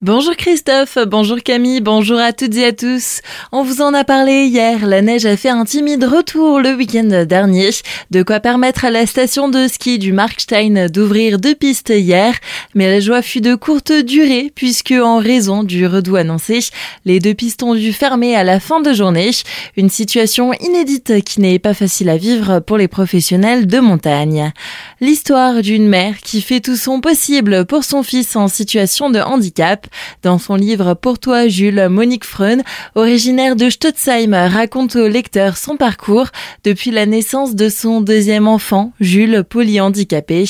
Bonjour Christophe, bonjour Camille, bonjour à toutes et à tous. On vous en a parlé hier, la neige a fait un timide retour le week-end dernier, de quoi permettre à la station de ski du Markstein d'ouvrir deux pistes hier, mais la joie fut de courte durée puisque en raison du redout annoncé, les deux pistes ont dû fermer à la fin de journée, une situation inédite qui n'est pas facile à vivre pour les professionnels de montagne. L'histoire d'une mère qui fait tout son possible pour son fils en situation de handicap dans son livre Pour toi, Jules, Monique Freun, originaire de Stotzheim, raconte au lecteur son parcours depuis la naissance de son deuxième enfant, Jules, polyhandicapé.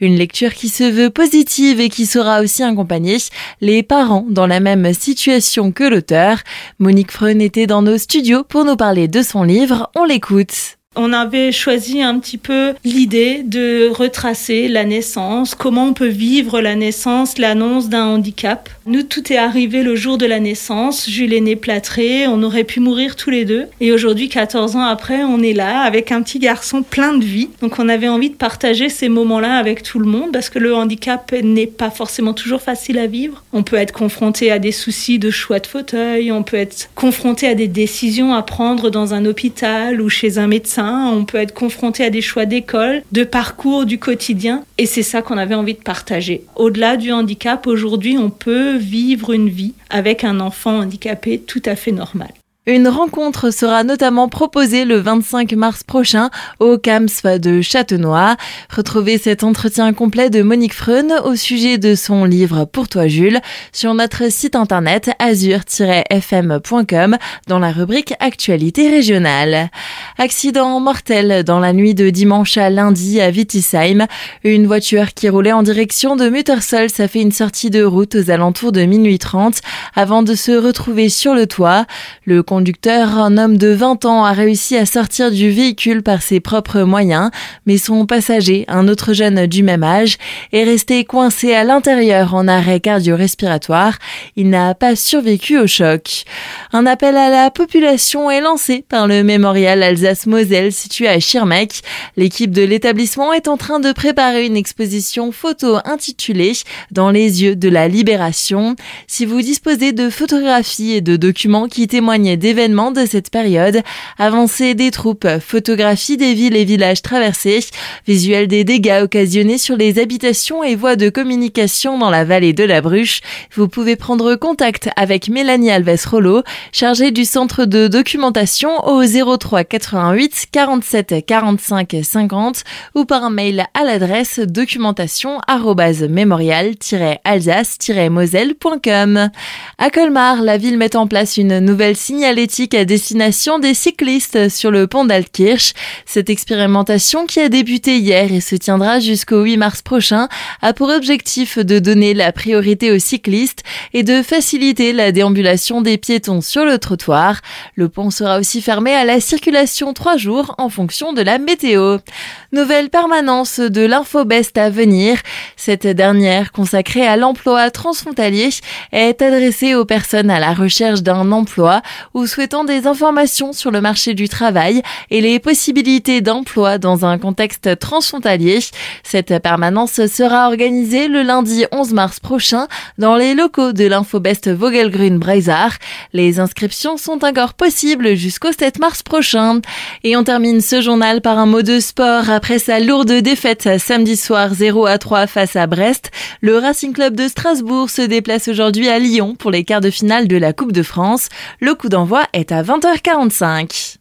Une lecture qui se veut positive et qui saura aussi accompagner les parents dans la même situation que l'auteur. Monique Freun était dans nos studios pour nous parler de son livre. On l'écoute. On avait choisi un petit peu l'idée de retracer la naissance, comment on peut vivre la naissance, l'annonce d'un handicap. Nous, tout est arrivé le jour de la naissance. Jules est né plâtré, on aurait pu mourir tous les deux. Et aujourd'hui, 14 ans après, on est là avec un petit garçon plein de vie. Donc on avait envie de partager ces moments-là avec tout le monde parce que le handicap n'est pas forcément toujours facile à vivre. On peut être confronté à des soucis de choix de fauteuil, on peut être confronté à des décisions à prendre dans un hôpital ou chez un médecin on peut être confronté à des choix d'école, de parcours, du quotidien, et c'est ça qu'on avait envie de partager. Au-delà du handicap, aujourd'hui, on peut vivre une vie avec un enfant handicapé tout à fait normal. Une rencontre sera notamment proposée le 25 mars prochain au CAMSF de Châtenois. Retrouvez cet entretien complet de Monique Freun au sujet de son livre Pour toi Jules sur notre site internet azur-fm.com dans la rubrique Actualité régionale. Accident mortel dans la nuit de dimanche à lundi à Wittisheim. Une voiture qui roulait en direction de Muttersol a fait une sortie de route aux alentours de minuit 30 avant de se retrouver sur le toit. Un homme de 20 ans, a réussi à sortir du véhicule par ses propres moyens, mais son passager, un autre jeune du même âge, est resté coincé à l'intérieur en arrêt cardio-respiratoire. Il n'a pas survécu au choc. Un appel à la population est lancé par le mémorial Alsace-Moselle situé à Schirmeck. L'équipe de l'établissement est en train de préparer une exposition photo intitulée Dans les yeux de la libération. Si vous disposez de photographies et de documents qui témoignent d'événements de cette période, avancées des troupes, photographies des villes et villages traversés, visuels des dégâts occasionnés sur les habitations et voies de communication dans la vallée de la Bruche, vous pouvez prendre contact avec Mélanie Alves Rollo, chargée du centre de documentation au 03 88 47 45 50 ou par mail à l'adresse documentation mémorial-alsace-moselle.com. À Colmar, la ville met en place une nouvelle signalisation l'éthique à destination des cyclistes sur le pont d'Altkirch. Cette expérimentation qui a débuté hier et se tiendra jusqu'au 8 mars prochain a pour objectif de donner la priorité aux cyclistes et de faciliter la déambulation des piétons sur le trottoir. Le pont sera aussi fermé à la circulation trois jours en fonction de la météo. Nouvelle permanence de l'Infobest à venir. Cette dernière, consacrée à l'emploi transfrontalier, est adressée aux personnes à la recherche d'un emploi ou souhaitant des informations sur le marché du travail et les possibilités d'emploi dans un contexte transfrontalier. Cette permanence sera organisée le lundi 11 mars prochain dans les locaux de l'Infobest Vogelgrün Breisach. Les inscriptions sont encore possibles jusqu'au 7 mars prochain. Et on termine ce journal par un mot de sport. Après sa lourde défaite samedi soir 0 à 3 face à Brest, le Racing Club de Strasbourg se déplace aujourd'hui à Lyon pour les quarts de finale de la Coupe de France. Le coup d'envoi est à 20h45.